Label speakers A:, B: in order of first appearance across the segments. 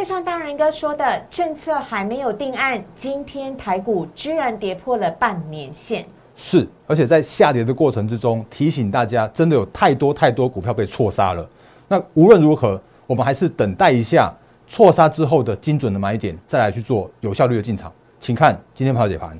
A: 就像大人哥说的，政策还没有定案，今天台股居然跌破了半年线。
B: 是，而且在下跌的过程之中，提醒大家，真的有太多太多股票被错杀了。那无论如何，我们还是等待一下错杀之后的精准的买点，再来去做有效率的进场。请看今天盘解盘。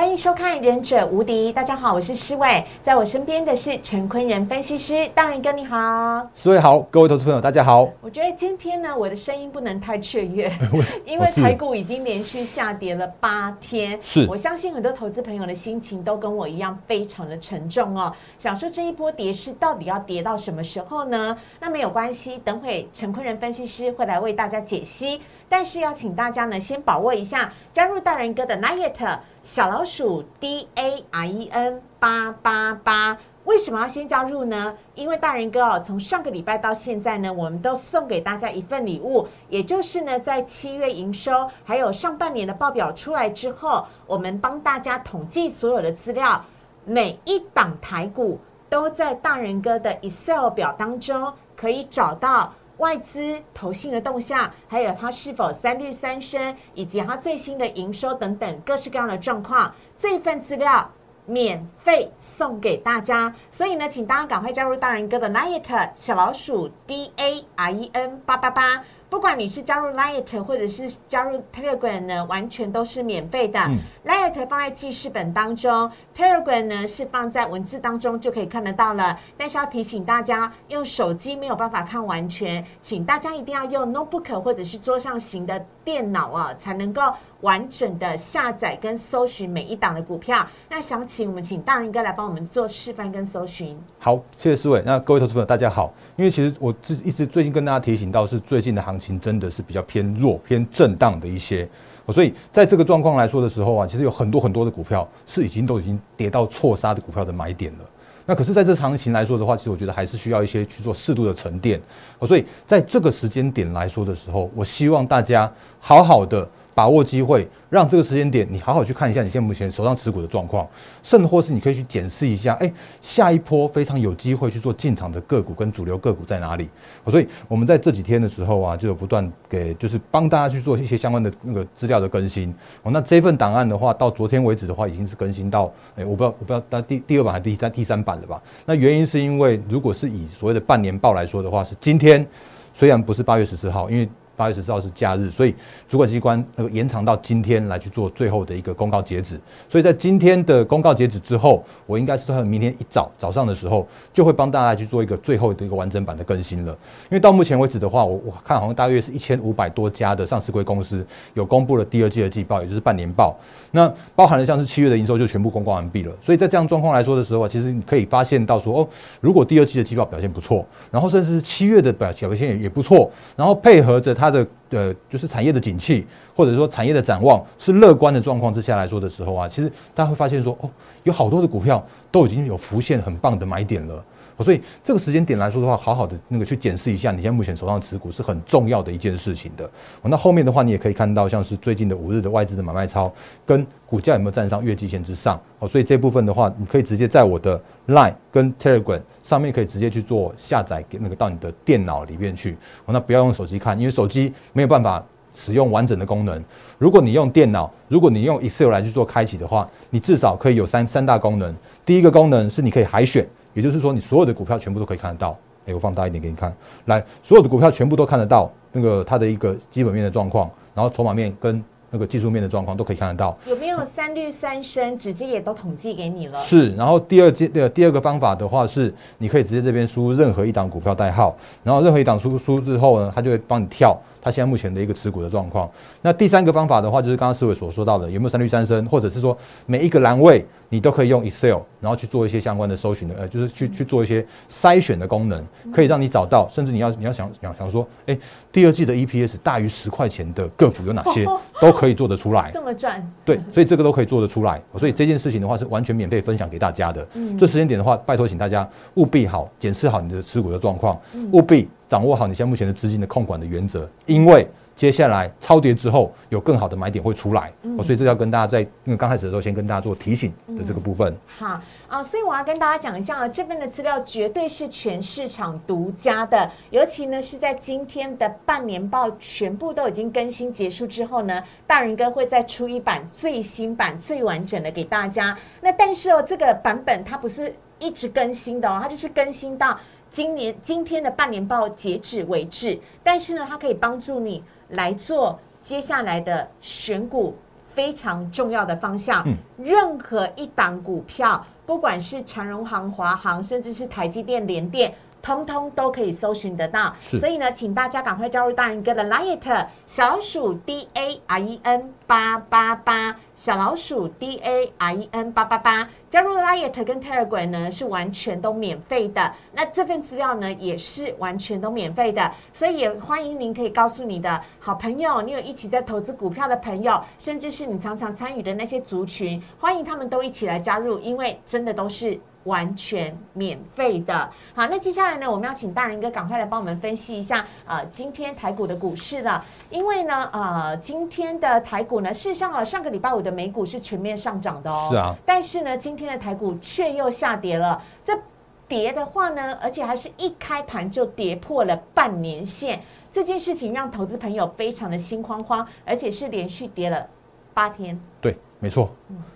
A: 欢迎收看《忍者无敌》，大家好，我是施伟，在我身边的是陈坤仁分析师，大人哥你好，
B: 施伟好，各位投资朋友大家好。
A: 我觉得今天呢，我的声音不能太雀跃，因为台股已经连续下跌了八天，
B: 是
A: 我相信很多投资朋友的心情都跟我一样非常的沉重哦。想说这一波跌势到底要跌到什么时候呢？那没有关系，等会陈坤仁分析师会来为大家解析。但是要请大家呢，先把握一下加入大人哥的 Night 小老鼠 D A i E N 八八八。为什么要先加入呢？因为大人哥哦，从上个礼拜到现在呢，我们都送给大家一份礼物，也就是呢，在七月营收还有上半年的报表出来之后，我们帮大家统计所有的资料，每一档台股都在大人哥的 Excel 表当中可以找到。外资投信的动向，还有它是否三率三升，以及它最新的营收等等各式各样的状况，这份资料免费送给大家。所以呢，请大家赶快加入大人哥的 n i t 小老鼠 D A R E N 八八八。不管你是加入 Light 或者是加入 Telegram 呢，完全都是免费的。Light 放在记事本当中，Telegram 呢是放在文字当中就可以看得到了。但是要提醒大家，用手机没有办法看完全，请大家一定要用 Notebook 或者是桌上型的电脑啊，才能够完整的下载跟搜寻每一档的股票。那想请我们请大人哥来帮我们做示范跟搜寻。
B: 好，谢谢思伟。那各位投资朋友大家好，因为其实我自一直最近跟大家提醒到是最近的行。情真的是比较偏弱、偏震荡的一些，所以在这个状况来说的时候啊，其实有很多很多的股票是已经都已经跌到错杀的股票的买点了。那可是在这行情来说的话，其实我觉得还是需要一些去做适度的沉淀。所以在这个时间点来说的时候，我希望大家好好的。把握机会，让这个时间点你好好去看一下你现在目前手上持股的状况，甚或是你可以去检视一下，哎，下一波非常有机会去做进场的个股跟主流个股在哪里？所以我们在这几天的时候啊，就有不断给就是帮大家去做一些相关的那个资料的更新。哦，那这份档案的话，到昨天为止的话，已经是更新到，哎，我不知道我不知道，但第第二版还是第三第三版了吧？那原因是因为如果是以所谓的半年报来说的话，是今天虽然不是八月十四号，因为。八月十四号是假日，所以主管机关那个延长到今天来去做最后的一个公告截止。所以在今天的公告截止之后，我应该是在明天一早早上的时候，就会帮大家去做一个最后的一个完整版的更新了。因为到目前为止的话，我我看好像大约是一千五百多家的上市规公司有公布了第二季的季报，也就是半年报。那包含了像是七月的营收就全部公告完毕了，所以在这样状况来说的时候啊，其实你可以发现到说，哦，如果第二季的季报表现不错，然后甚至是七月的表表现也也不错，然后配合着它的呃就是产业的景气，或者说产业的展望是乐观的状况之下来说的时候啊，其实大家会发现说，哦，有好多的股票都已经有浮现很棒的买点了。所以这个时间点来说的话，好好的那个去检视一下你现在目前手上持股是很重要的一件事情的。那后面的话，你也可以看到像是最近的五日的外资的买卖超跟股价有没有站上月季线之上。哦，所以这部分的话，你可以直接在我的 Line 跟 Telegram 上面可以直接去做下载，给那个到你的电脑里面去。哦，那不要用手机看，因为手机没有办法使用完整的功能。如果你用电脑，如果你用 Excel 来去做开启的话，你至少可以有三三大功能。第一个功能是你可以海选。也就是说，你所有的股票全部都可以看得到。哎，我放大一点给你看，来，所有的股票全部都看得到，那个它的一个基本面的状况，然后筹码面跟那个技术面的状况都可以看得到。
A: 有没有三率三升？直接也都统计给你了。
B: 是，然后第二阶的第二个方法的话是，你可以直接这边输入任何一档股票代号，然后任何一档输输之后呢，它就会帮你跳它现在目前的一个持股的状况。那第三个方法的话，就是刚刚思伟所说到的，有没有三率三升，或者是说每一个栏位你都可以用 Excel，然后去做一些相关的搜寻的，呃，就是去去做一些筛选的功能，可以让你找到，甚至你要你要想想想说，哎，第二季的 EPS 大于十块钱的个股有哪些，都可以做得出来。
A: 这么赚？
B: 对，所以这个都可以做得出来。所以这件事情的话是完全免费分享给大家的。嗯，这时间点的话，拜托请大家务必好检视好你的持股的状况，务必掌握好你现在目前的资金的控管的原则，因为。接下来超跌之后，有更好的买点会出来，所以这要跟大家在因为刚开始的时候，先跟大家做提醒的这个部分。
A: 好啊，所以我要跟大家讲一下啊，这份的资料绝对是全市场独家的，尤其呢是在今天的半年报全部都已经更新结束之后呢，大人哥会再出一版最新版、最完整的给大家。那但是哦，这个版本它不是一直更新的哦，它就是更新到今年今天的半年报截止为止，但是呢，它可以帮助你。来做接下来的选股非常重要的方向。任何一档股票，不管是长荣行、华航，甚至是台积电、联电。通通都可以搜寻得到，所以呢，请大家赶快加入大人哥的 Light 小老鼠 D A R E N 八八八，小老鼠 D A R E N 八八八，加入 Liet 跟 Telegram 呢是完全都免费的，那这份资料呢也是完全都免费的，所以也欢迎您可以告诉你的好朋友，你有一起在投资股票的朋友，甚至是你常常参与的那些族群，欢迎他们都一起来加入，因为真的都是。完全免费的，好，那接下来呢，我们要请大人哥赶快来帮我们分析一下，呃，今天台股的股市了，因为呢，呃，今天的台股呢，事实上啊，上个礼拜五的美股是全面上涨的哦，
B: 是啊，
A: 但是呢，今天的台股却又下跌了，这跌的话呢，而且还是一开盘就跌破了半年线，这件事情让投资朋友非常的心慌慌，而且是连续跌了八天，
B: 对。没错，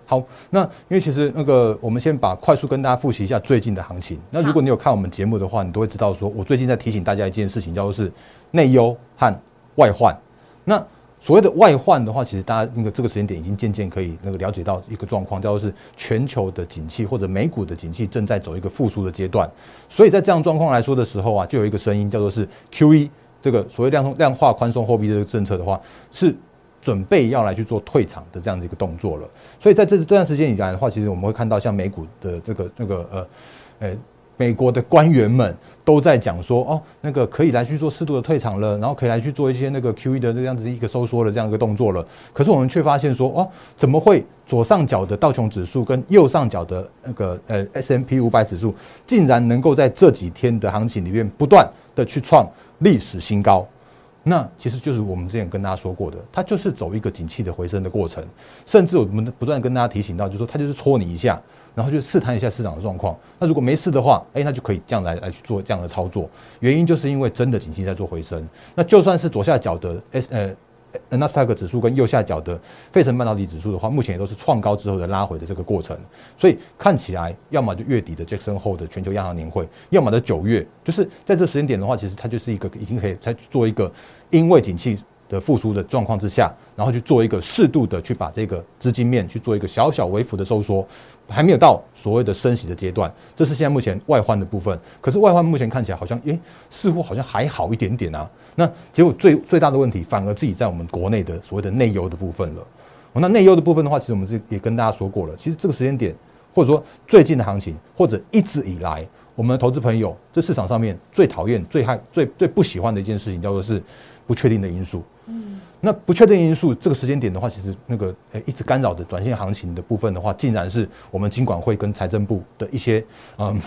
B: 好，那因为其实那个，我们先把快速跟大家复习一下最近的行情。那如果你有看我们节目的话，你都会知道，说我最近在提醒大家一件事情，叫做是内忧和外患。那所谓的外患的话，其实大家那个这个时间点已经渐渐可以那个了解到一个状况，叫做是全球的景气或者美股的景气正在走一个复苏的阶段。所以在这样状况来说的时候啊，就有一个声音叫做是 Q E 这个所谓量量化宽松货币这个政策的话是。准备要来去做退场的这样的一个动作了，所以在这这段时间以来的话，其实我们会看到像美股的这个那个呃，呃，美国的官员们都在讲说，哦，那个可以来去做适度的退场了，然后可以来去做一些那个 Q E 的这样子一个收缩的这样一个动作了。可是我们却发现说，哦，怎么会左上角的道琼指数跟右上角的那个呃 S M P 五百指数竟然能够在这几天的行情里面不断的去创历史新高？那其实就是我们之前跟大家说过的，它就是走一个景气的回升的过程，甚至我们不断跟大家提醒到，就是说它就是戳你一下，然后就试探一下市场的状况。那如果没事的话，哎，那就可以这样来来去做这样的操作。原因就是因为真的景气在做回升。那就算是左下角的 S 呃。纳斯达克指数跟右下角的费城半导体指数的话，目前也都是创高之后的拉回的这个过程，所以看起来要么就月底的 Jackson 后的全球央行年会，要么在九月，就是在这时间点的话，其实它就是一个已经可以才做一个因为景气的复苏的状况之下，然后去做一个适度的去把这个资金面去做一个小小微幅的收缩。还没有到所谓的升息的阶段，这是现在目前外患的部分。可是外患目前看起来好像，诶，似乎好像还好一点点啊。那结果最最大的问题，反而自己在我们国内的所谓的内忧的部分了。那内忧的部分的话，其实我们是也跟大家说过了。其实这个时间点，或者说最近的行情，或者一直以来，我们的投资朋友这市场上面最讨厌、最害、最最不喜欢的一件事情，叫做是不确定的因素。嗯。那不确定因素，这个时间点的话，其实那个诶一直干扰的短线行情的部分的话，竟然是我们金管会跟财政部的一些嗯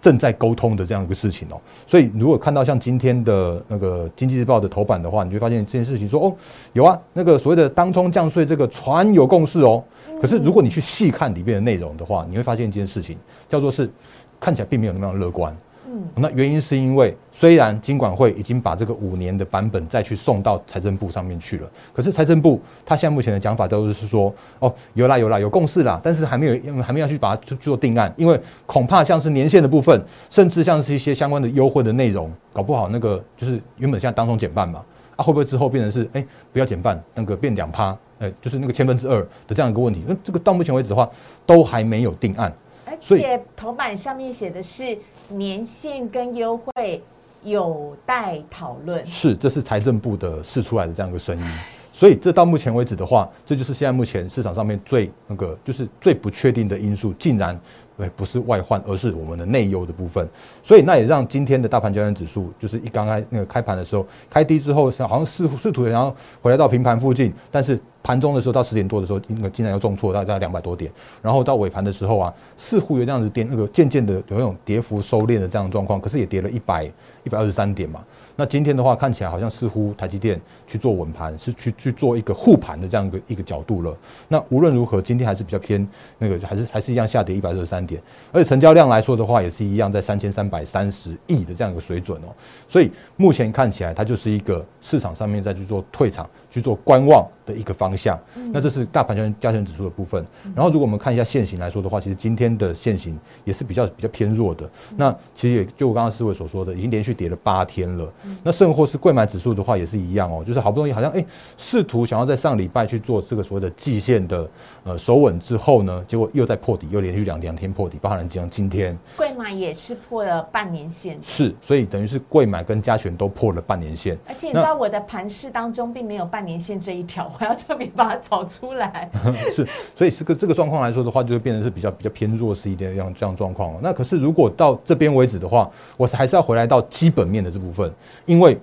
B: 正在沟通的这样一个事情哦。所以如果看到像今天的那个经济日报的头版的话，你就发现这件事情说哦有啊，那个所谓的当冲降税这个传有共识哦。可是如果你去细看里面的内容的话，你会发现一件事情，叫做是看起来并没有那么乐观。嗯那原因是因为，虽然金管会已经把这个五年的版本再去送到财政部上面去了，可是财政部他现在目前的讲法都是说，哦，有啦有啦有共识啦，但是还没有还没有去把它去做定案，因为恐怕像是年限的部分，甚至像是一些相关的优惠的内容，搞不好那个就是原本现在当中减半嘛，啊会不会之后变成是哎不要减半，那个变两趴，哎就是那个千分之二的这样一个问题，那这个到目前为止的话都还没有定案。
A: 而且头版上面写的是年限跟优惠有待讨论。
B: 是，这是财政部的试出来的这样一个声音。所以这到目前为止的话，这就是现在目前市场上面最那个就是最不确定的因素，竟然。对，不是外患，而是我们的内忧的部分。所以那也让今天的大盘交易指数，就是一刚开那个开盘的时候，开低之后，好像试试图然后回来到平盘附近，但是盘中的时候到十点多的时候，那个竟然又重挫，大概两百多点。然后到尾盘的时候啊，似乎有这样子跌，那个渐渐的有那种跌幅收敛的这样的状况，可是也跌了一百一百二十三点嘛。那今天的话，看起来好像似乎台积电去做稳盘，是去去做一个护盘的这样一个一个角度了。那无论如何，今天还是比较偏那个，还是还是一样下跌一百六十三点，而且成交量来说的话，也是一样在三千三百三十亿的这样一个水准哦。所以目前看起来，它就是一个市场上面在去做退场、去做观望的一个方向。那这是大盘交加权指数的部分。然后如果我们看一下现行来说的话，其实今天的现行也是比较比较偏弱的。那其实也就我刚刚思维所说的，已经连续跌了八天了。那甚或是贵买指数的话也是一样哦，就是好不容易好像哎试图想要在上礼拜去做这个所谓的季线的呃守稳之后呢，结果又在破底，又连续两两天破底，包含像今天
A: 贵买也是破了半年线，
B: 是，所以等于是贵买跟加权都破了半年线。
A: 而且你知道我的盘势当中并没有半年线这一条，我要特别把它找出来。
B: 是，所以这个这个状况来说的话，就会变成是比较比较偏弱势一点这样这样状况。那可是如果到这边为止的话，我是还是要回来到基本面的这部分，因为。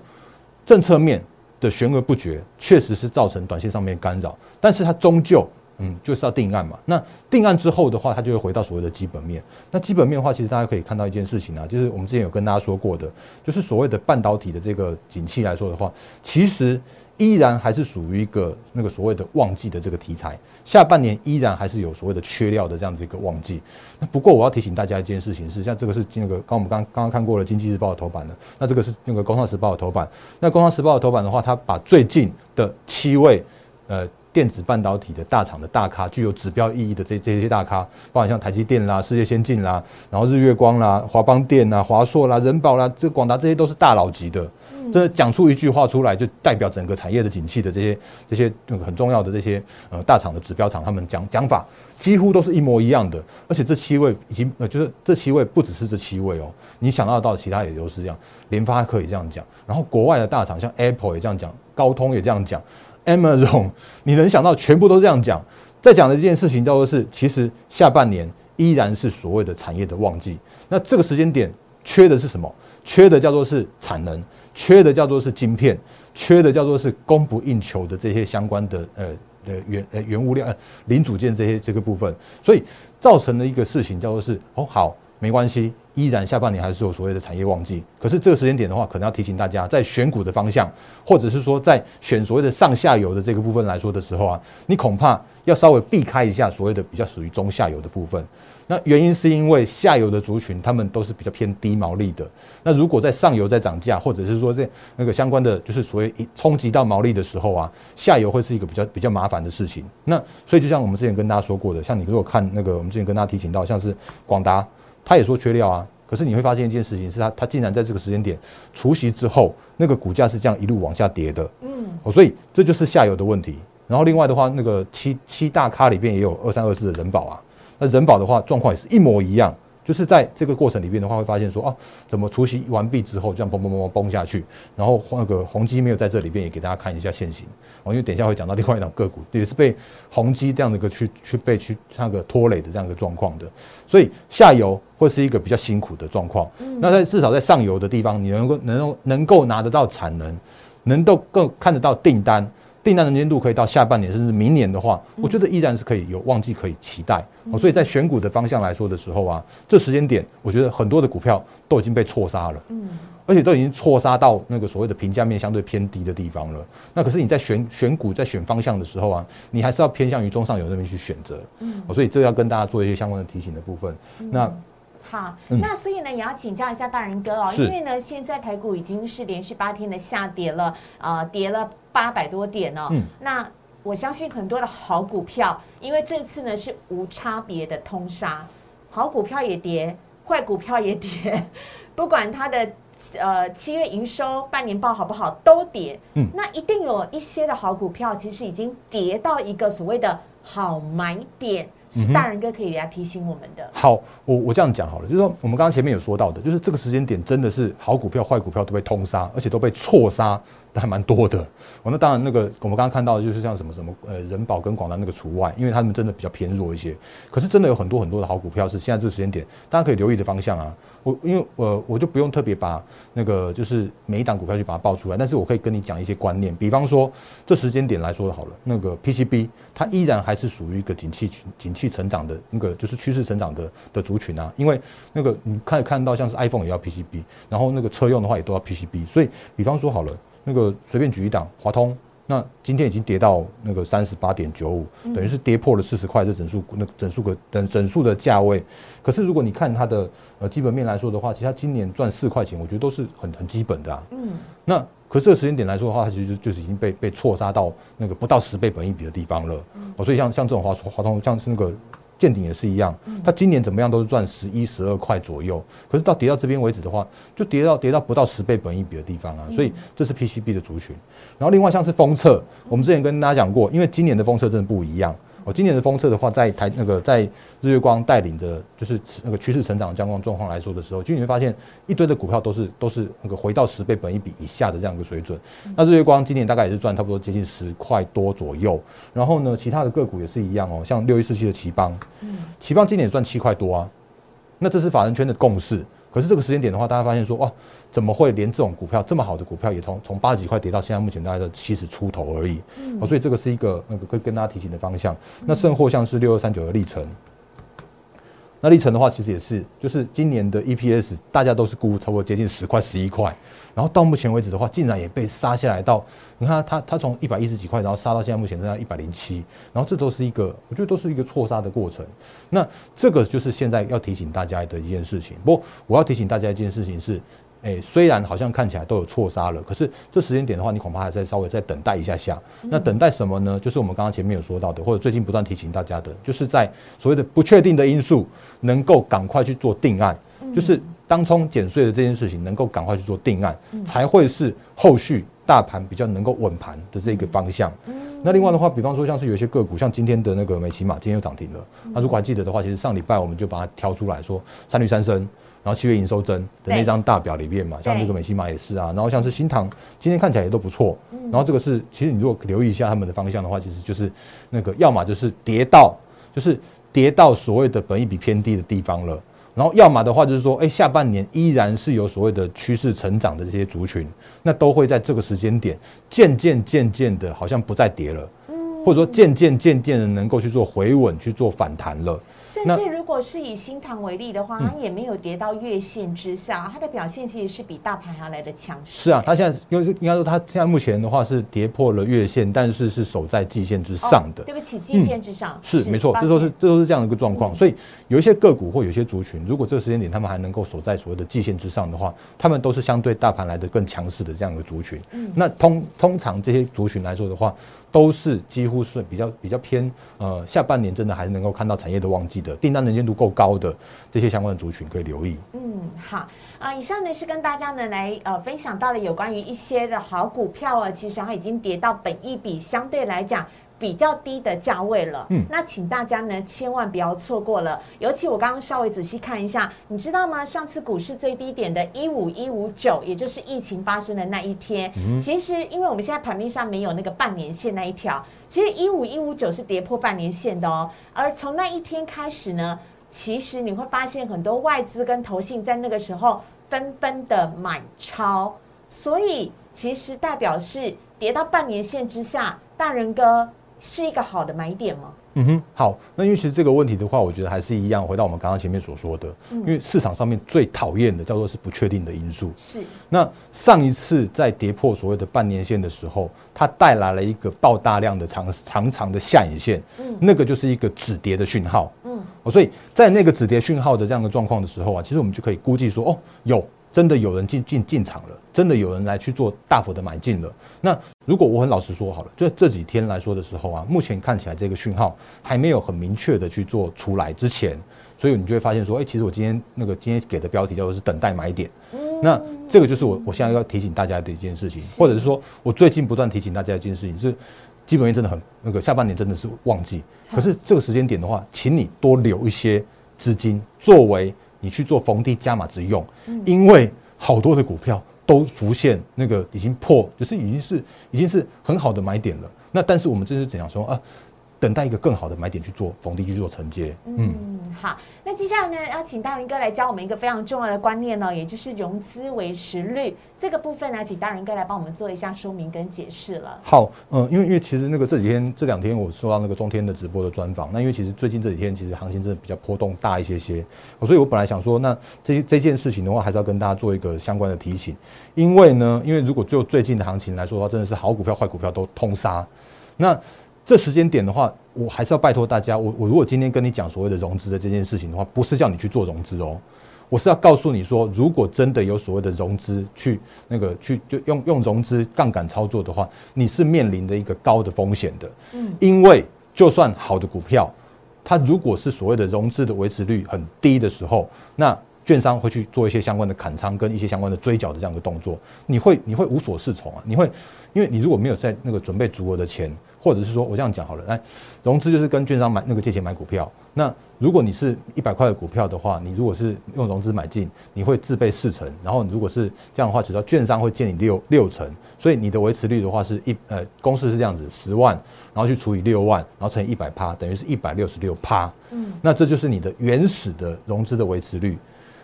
B: 政策面的悬而不决，确实是造成短线上面干扰，但是它终究，嗯，就是要定案嘛。那定案之后的话，它就会回到所谓的基本面。那基本面的话，其实大家可以看到一件事情啊，就是我们之前有跟大家说过的，就是所谓的半导体的这个景气来说的话，其实。依然还是属于一个那个所谓的旺季的这个题材，下半年依然还是有所谓的缺料的这样子一个旺季。那不过我要提醒大家一件事情是，像这个是那个刚我们刚刚刚看过了《经济日报》的头版的，那这个是那个《工商时报》的头版。那《工商时报》的头版的话，它把最近的七位呃电子半导体的大厂的大咖，具有指标意义的这这些大咖，包括像台积电啦、世界先进啦，然后日月光啦、华邦电啦、华硕啦、人保啦，这广达这些都是大佬级的。这讲出一句话出来，就代表整个产业的景气的这些这些很重要的这些呃大厂的指标厂，他们讲讲法几乎都是一模一样的。而且这七位已经呃，就是这七位不只是这七位哦，你想到到其他也都是这样，联发科也这样讲，然后国外的大厂像 Apple 也这样讲，高通也这样讲，Amazon 你能想到全部都这样讲。在讲的这件事情叫做是，其实下半年依然是所谓的产业的旺季。那这个时间点缺的是什么？缺的叫做是产能。缺的叫做是晶片，缺的叫做是供不应求的这些相关的呃呃原呃原物料呃零组件这些这个部分，所以造成了一个事情叫做是哦好没关系，依然下半年还是有所谓的产业旺季，可是这个时间点的话，可能要提醒大家，在选股的方向，或者是说在选所谓的上下游的这个部分来说的时候啊，你恐怕要稍微避开一下所谓的比较属于中下游的部分。那原因是因为下游的族群，他们都是比较偏低毛利的。那如果在上游在涨价，或者是说这那个相关的，就是所谓冲击到毛利的时候啊，下游会是一个比较比较麻烦的事情。那所以就像我们之前跟大家说过的，像你如果看那个我们之前跟大家提醒到，像是广达，他也说缺料啊，可是你会发现一件事情是，他他竟然在这个时间点除夕之后，那个股价是这样一路往下跌的。嗯，哦，所以这就是下游的问题。然后另外的话，那个七七大咖里边也有二三二四的人保啊。那人保的话，状况也是一模一样，就是在这个过程里面的话，会发现说，哦，怎么除夕完毕之后，这样嘣嘣嘣嘣崩下去，然后那个宏基没有在这里边，也给大家看一下现形，哦，因为等一下会讲到另外一档个股，也是被宏基这样的一个去去被去那个拖累的这样一个状况的，所以下游会是一个比较辛苦的状况。那在至少在上游的地方，你能够能够能够拿得到产能，能够更看得到订单。订单的年度可以到下半年甚至明年的话，我觉得依然是可以有旺季可以期待。所以在选股的方向来说的时候啊，这时间点我觉得很多的股票都已经被错杀了，嗯，而且都已经错杀到那个所谓的评价面相对偏低的地方了。那可是你在选选股在选方向的时候啊，你还是要偏向于中上游那边去选择，嗯，所以这要跟大家做一些相关的提醒的部分。那
A: 好，那所以呢，也要请教一下大人哥哦，因为呢，现在台股已经是连续八天的下跌了，呃，跌了八百多点哦。嗯，那我相信很多的好股票，因为这次呢是无差别的通杀，好股票也跌，坏股票也跌，不管它的呃七月营收、半年报好不好，都跌。嗯，那一定有一些的好股票，其实已经跌到一个所谓的好买点。是大人哥可以来提醒我们的。
B: 好，我我这样讲好了，就是说我们刚刚前面有说到的，就是这个时间点真的是好股票、坏股票都被通杀，而且都被错杀。还蛮多的，哦，那当然那个我们刚刚看到的就是像什么什么呃人保跟广达那个除外，因为他们真的比较偏弱一些。可是真的有很多很多的好股票是现在这个时间点大家可以留意的方向啊。我因为我我就不用特别把那个就是每一档股票去把它报出来，但是我可以跟你讲一些观念，比方说这时间点来说好了，那个 PCB 它依然还是属于一个景气景气成长的那个就是趋势成长的的族群啊。因为那个你可以看到像是 iPhone 也要 PCB，然后那个车用的话也都要 PCB，所以比方说好了。那个随便举一档，华通，那今天已经跌到那个三十八点九五，等于是跌破了四十块这整数那整数个等整数的价位。可是如果你看它的呃基本面来说的话，其实它今年赚四块钱，我觉得都是很很基本的啊。嗯。那可是这个时间点来说的话，它其实就就是已经被被错杀到那个不到十倍本一比的地方了。哦，所以像像这种华华通，像是那个。见顶也是一样，它今年怎么样都是赚十一、十二块左右，可是到跌到这边为止的话，就跌到跌到不到十倍本一比的地方啊，所以这是 PCB 的族群。然后另外像是封测，我们之前跟大家讲过，因为今年的封测真的不一样。哦，今年的封测的话，在台那个在日月光带领的，就是那个趋势成长这样状况来说的时候，其实你会发现一堆的股票都是都是那个回到十倍本一比以下的这样一个水准。那日月光今年大概也是赚差不多接近十块多左右。然后呢，其他的个股也是一样哦，像六一四七的奇邦，嗯，奇邦今年也赚七块多啊。那这是法人圈的共识。可是这个时间点的话，大家发现说，哇。怎么会连这种股票这么好的股票也从从八十几块跌到现在目前大概在七十出头而已？哦，所以这个是一个那个可以跟大家提醒的方向。那甚或像是六二三九的历程，那历程的话其实也是，就是今年的 EPS 大家都是估差不多接近十块十一块，然后到目前为止的话，竟然也被杀下来到，你看它它从一百一十几块，然后杀到现在目前剩下一百零七，然后这都是一个我觉得都是一个错杀的过程。那这个就是现在要提醒大家的一件事情。不过我要提醒大家一件事情是。哎，虽然好像看起来都有错杀了，可是这时间点的话，你恐怕还在稍微再等待一下下。那等待什么呢？就是我们刚刚前面有说到的，或者最近不断提醒大家的，就是在所谓的不确定的因素，能够赶快去做定案，就是当冲减税的这件事情，能够赶快去做定案，才会是后续大盘比较能够稳盘的这个方向。那另外的话，比方说像是有一些个股，像今天的那个美骑马，今天又涨停了。那如果还记得的话，其实上礼拜我们就把它挑出来说，三绿三升。然后七月营收增的那张大表里面嘛，像这个美西玛也是啊，然后像是新塘今天看起来也都不错，然后这个是其实你如果留意一下他们的方向的话，其实就是那个要么就是跌到就是跌到所谓的本益比偏低的地方了，然后要么的话就是说，哎，下半年依然是有所谓的趋势成长的这些族群，那都会在这个时间点渐渐渐渐的，好像不再跌了，或者说渐渐渐渐的能够去做回稳去做反弹了。
A: 甚至如果是以新塘为例的话，它也没有跌到月线之下，它的表现其实是比大盘还要来的强势。
B: 是啊，它现在因为应该说它现在目前的话是跌破了月线，但是是守在季线之上的。
A: 对不起，季线之上
B: 是没错，这都是这都是这样的一个状况。所以有一些个股或有些族群，如果这个时间点他们还能够守在所谓的季线之上的话，他们都是相对大盘来的更强势的这样一个族群。那通通常这些族群来说的话。都是几乎是比较比较偏呃下半年真的还是能够看到产业的旺季的订单能见度够高的这些相关的族群可以留意。
A: 嗯，好啊，以上呢是跟大家呢来呃分享到了有关于一些的好股票啊，其实它已经跌到本一比相对来讲。比较低的价位了，嗯，那请大家呢千万不要错过了。尤其我刚刚稍微仔细看一下，你知道吗？上次股市最低点的一五一五九，也就是疫情发生的那一天，其实因为我们现在盘面上没有那个半年线那一条，其实一五一五九是跌破半年线的哦。而从那一天开始呢，其实你会发现很多外资跟投信在那个时候纷纷的买超，所以其实代表是跌到半年线之下，大人哥。是一个好的买点吗？
B: 嗯哼，好。那因为其实这个问题的话，我觉得还是一样，回到我们刚刚前面所说的，因为市场上面最讨厌的叫做是不确定的因素。
A: 是。
B: 那上一次在跌破所谓的半年线的时候，它带来了一个爆大量的长长长的下影线，嗯，那个就是一个止跌的讯号，嗯。所以在那个止跌讯号的这样的状况的时候啊，其实我们就可以估计说，哦，有。真的有人进进进场了，真的有人来去做大幅的买进了。那如果我很老实说好了，就这几天来说的时候啊，目前看起来这个讯号还没有很明确的去做出来之前，所以你就会发现说，哎，其实我今天那个今天给的标题叫做是等待买点。那这个就是我我现在要提醒大家的一件事情，或者是说我最近不断提醒大家一件事情是。基本面真的很那个下半年真的是旺季。可是这个时间点的话，请你多留一些资金作为你去做逢低加码之用，因为好多的股票都浮现那个已经破，就是已经是已经是很好的买点了。那但是我们这是怎样说啊？等待一个更好的买点去做逢低去做承接。
A: 嗯，好，那接下来呢，要请大仁哥来教我们一个非常重要的观念呢，也就是融资维持率这个部分呢，请大仁哥来帮我们做一下说明跟解释了。
B: 好，嗯，因为因为其实那个这几天这两天我收到那个中天的直播的专访，那因为其实最近这几天其实行情真的比较波动大一些些，所以我本来想说，那这这件事情的话，还是要跟大家做一个相关的提醒，因为呢，因为如果就最近的行情来说的话，真的是好股票坏股票都通杀，那。这时间点的话，我还是要拜托大家。我我如果今天跟你讲所谓的融资的这件事情的话，不是叫你去做融资哦，我是要告诉你说，如果真的有所谓的融资去那个去就用用融资杠杆操作的话，你是面临的一个高的风险的。嗯，因为就算好的股票，它如果是所谓的融资的维持率很低的时候，那券商会去做一些相关的砍仓跟一些相关的追缴的这样的动作，你会你会无所适从啊，你会因为你如果没有在那个准备足额的钱。或者是说，我这样讲好了，来，融资就是跟券商买那个借钱买股票。那如果你是一百块的股票的话，你如果是用融资买进，你会自备四成。然后如果是这样的话，只要券商会借你六六成，所以你的维持率的话是一呃，公式是这样子，十万，然后去除以六万，然后乘以一百趴，等于是一百六十六趴。嗯，那这就是你的原始的融资的维持率。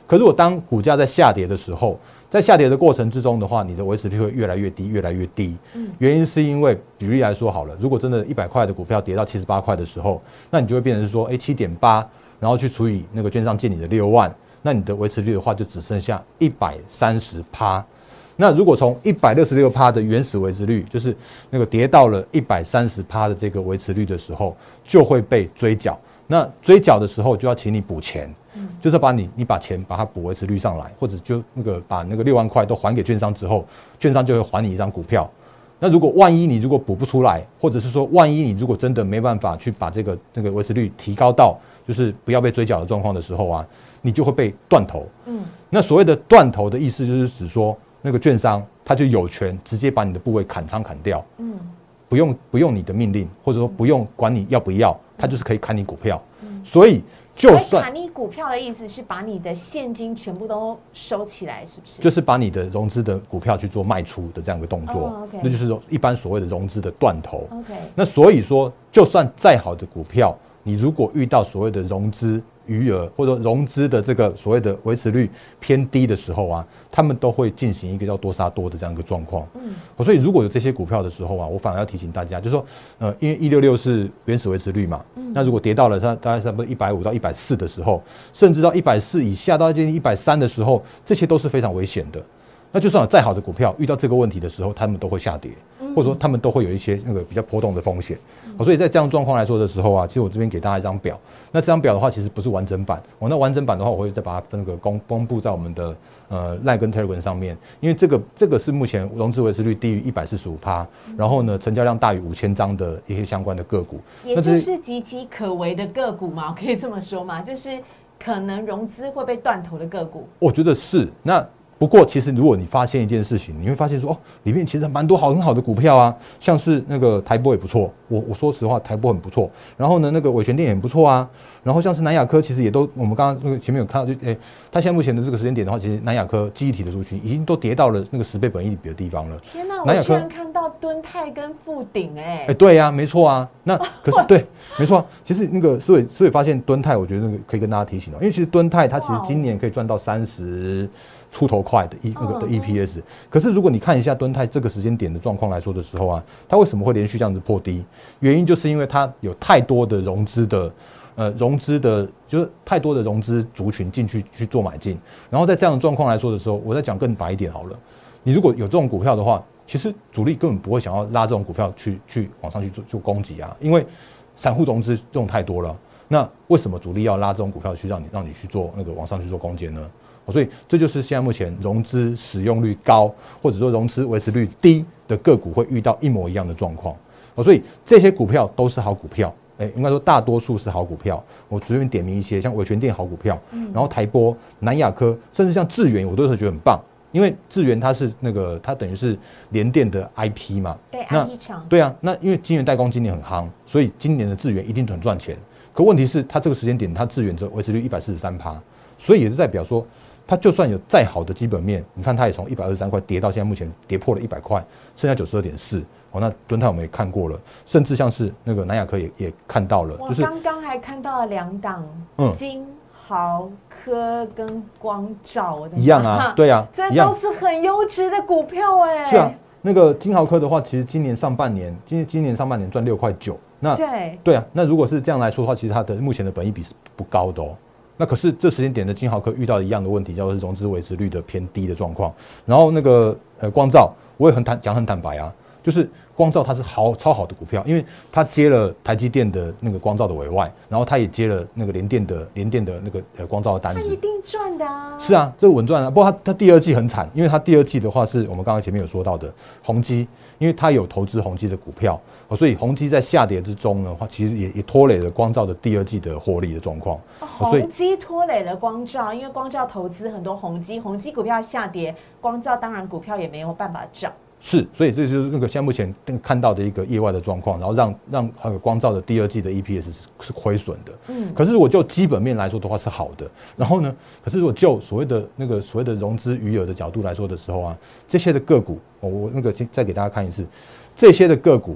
B: 可是我当股价在下跌的时候，在下跌的过程之中的话，你的维持率会越来越低，越来越低。嗯，原因是因为举例来说好了，如果真的一百块的股票跌到七十八块的时候，那你就会变成是说，哎，七点八，然后去除以那个券商借你的六万，那你的维持率的话就只剩下一百三十趴。那如果从一百六十六趴的原始维持率，就是那个跌到了一百三十趴的这个维持率的时候，就会被追缴。那追缴的时候就要请你补钱。就是把你，你把钱把它补维持率上来，或者就那个把那个六万块都还给券商之后，券商就会还你一张股票。那如果万一你如果补不出来，或者是说万一你如果真的没办法去把这个那个维持率提高到就是不要被追缴的状况的时候啊，你就会被断头。嗯，那所谓的断头的意思就是指说那个券商他就有权直接把你的部位砍仓砍掉。嗯，不用不用你的命令，或者说不用管你要不要，他就是可以砍你股票。嗯，所以。
A: 就算砍你股票的意思是把你的现金全部都收起来，是不是？
B: 就是把你的融资的股票去做卖出的这样一个动作，那就是一般所谓的融资的断头。那所以说，就算再好的股票，你如果遇到所谓的融资，余额或者融资的这个所谓的维持率偏低的时候啊，他们都会进行一个叫多杀多的这样一个状况。嗯，所以如果有这些股票的时候啊，我反而要提醒大家，就是说，呃，因为一六六是原始维持率嘛，嗯，那如果跌到了它大概差不多一百五到一百四的时候，甚至到一百四以下到接近一百三的时候，这些都是非常危险的。那就算有再好的股票，遇到这个问题的时候，他们都会下跌，或者说他们都会有一些那个比较波动的风险。所以在这样状况来说的时候啊，其实我这边给大家一张表。那这张表的话，其实不是完整版。我那完整版的话，我会再把它那个公公布在我们的呃赖跟 Telegram 上面。因为这个这个是目前融资维持率低于一百四十五趴，然后呢成交量大于五千张的一些相关的个股，
A: 也就是岌岌可危的个股嘛，我可以这么说嘛，就是可能融资会被断头的个股。
B: 我觉得是那。不过，其实如果你发现一件事情，你会发现说，哦，里面其实蛮多好很好的股票啊，像是那个台波也不错，我我说实话，台波很不错。然后呢，那个伟权店也很不错啊。然后像是南亚科，其实也都我们刚刚那个前面有看到，就诶，它现在目前的这个时间点的话，其实南亚科记忆体的族群已经都跌到了那个十倍本益比的地方了。
A: 天哪，我居然看到敦泰跟富鼎，哎，
B: 哎，对呀，没错啊。那 可是对，没错。其实那个思伟思伟发现敦泰，我觉得那个可以跟大家提醒哦，因为其实敦泰它其实今年可以赚到三十。出头快的 E 那个的 EPS，可是如果你看一下敦泰这个时间点的状况来说的时候啊，它为什么会连续这样子破低？原因就是因为它有太多的融资的，呃，融资的，就是太多的融资族群进去去做买进，然后在这样的状况来说的时候，我再讲更白一点好了，你如果有这种股票的话，其实主力根本不会想要拉这种股票去去往上去做做攻击啊，因为散户融资这种太多了，那为什么主力要拉这种股票去让你让你去做那个往上去做攻坚呢？所以这就是现在目前融资使用率高，或者说融资维持率低的个股会遇到一模一样的状况。哦，所以这些股票都是好股票，哎，应该说大多数是好股票。我随便点名一些，像伟权电好股票，然后台波、南亚科，甚至像智源，我都是觉得很棒。因为智源它是那个它等于是联电的 IP 嘛，
A: 对
B: 那对啊，那因为晶圆代工今年很夯，所以今年的智源一定很赚钱。可问题是，它这个时间点，它智源这维持率一百四十三趴，所以也就代表说，它就算有再好的基本面，你看它也从一百二十三块跌到现在目前跌破了一百块，剩下九十二点四。哦，那敦泰我们也看过了，甚至像是那个南亚科也也看到了，
A: 我
B: 就是
A: 刚刚还看到了两档，
B: 嗯
A: 金豪科跟光照，我的
B: 一样啊，，对啊，
A: 这都是很优质的股票哎，
B: 是啊。那个金豪科的话，其实今年上半年，今今年上半年赚六块九，那
A: 对，
B: 对啊，那如果是这样来说的话，其实它的目前的本益比是不高的哦。那可是这时间点的金豪科遇到一样的问题，叫做融资维持率的偏低的状况。然后那个呃光照，我也很坦讲很坦白啊，就是光照它是好超好的股票，因为它接了台积电的那个光照的委外，然后它也接了那个联电的联电的那个呃光照的单子
A: 它一。定赚的啊，
B: 是啊，这个稳赚啊。不过它它第二季很惨，因为它第二季的话是我们刚刚前面有说到的宏基，因为它有投资宏基的股票，哦所以宏基在下跌之中的话，其实也也拖累了光照的第二季的获利的状况。哦
A: 宏基拖累了光照，因为光照投资很多宏基，宏基股票下跌，光照当然股票也没有办法涨。
B: 是，所以这就是那个现在目前看到的一个意外的状况，然后让让还有光照的第二季的 EPS 是是亏损的。
A: 嗯，
B: 可是如果就基本面来说的话是好的，然后呢，可是如果就所谓的那个所谓的融资余额的角度来说的时候啊，这些的个股，我我那个先再给大家看一次，这些的个股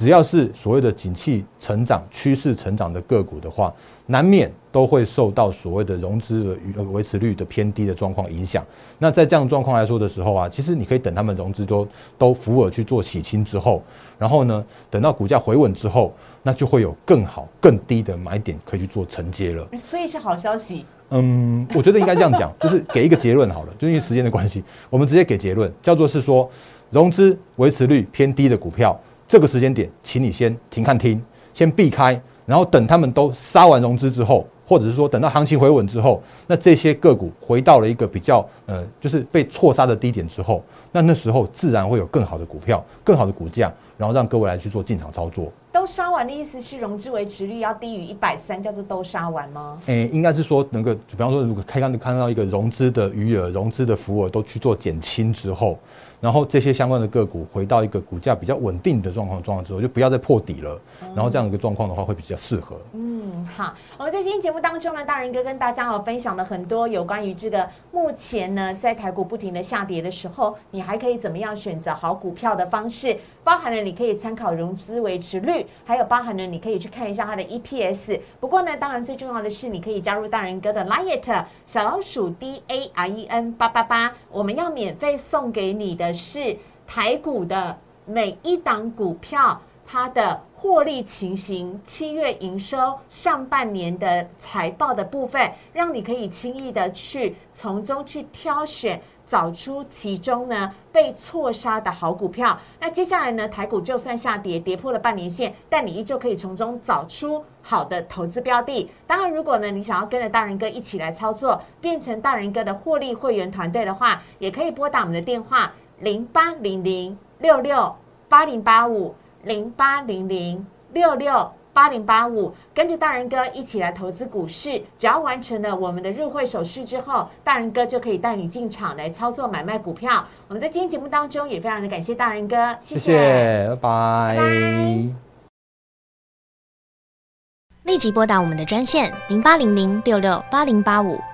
B: 只要是所谓的景气成长趋势成长的个股的话，难免都会受到所谓的融资的维持率的偏低的状况影响。那在这样状况来说的时候啊，其实你可以等他们融资都都扶额去做洗清之后，然后呢，等到股价回稳之后，那就会有更好更低的买点可以去做承接了。
A: 所以是好消息。
B: 嗯，我觉得应该这样讲，就是给一个结论好了，就因为时间的关系，我们直接给结论，叫做是说，融资维持率偏低的股票，这个时间点，请你先停看听，先避开，然后等他们都杀完融资之后，或者是说等到行情回稳之后，那这些个股回到了一个比较呃，就是被错杀的低点之后，那那时候自然会有更好的股票、更好的股价，然后让各位来去做进场操作。
A: 都杀完的意思是融资维持率要低于一百三，叫做都杀完吗？
B: 诶、应该是说能够，比方说，如果开刚看到一个融资的余额、融资的浮额都去做减轻之后，然后这些相关的个股回到一个股价比较稳定的状况状况之后，就不要再破底了。然后这样一个状况的话，会比较适合。
A: 嗯，好，我们在今天节目当中呢，大人哥跟大家哦分享了很多有关于这个目前呢，在台股不停的下跌的时候，你还可以怎么样选择好股票的方式，包含了你可以参考融资维持率，还有包含了你可以去看一下它的 EPS。不过呢，当然最重要的是你可以加入大人哥的 Liet 小老鼠 D A R E N 八八八，我们要免费送给你的是台股的每一档股票。它的获利情形、七月营收、上半年的财报的部分，让你可以轻易的去从中去挑选。找出其中呢被错杀的好股票，那接下来呢台股就算下跌跌破了半年线，但你依旧可以从中找出好的投资标的。当然，如果呢你想要跟着大人哥一起来操作，变成大人哥的获利会员团队的话，也可以拨打我们的电话零八零零六六八零八五。零八零零六六八零八五，跟着大人哥一起来投资股市。只要完成了我们的入会手续之后，大人哥就可以带你进场来操作买卖股票。我们在今天节目当中也非常的感谢大人哥，谢
B: 谢拜。
A: 拜
C: 立即拨打我们的专线零八零零六六八零八五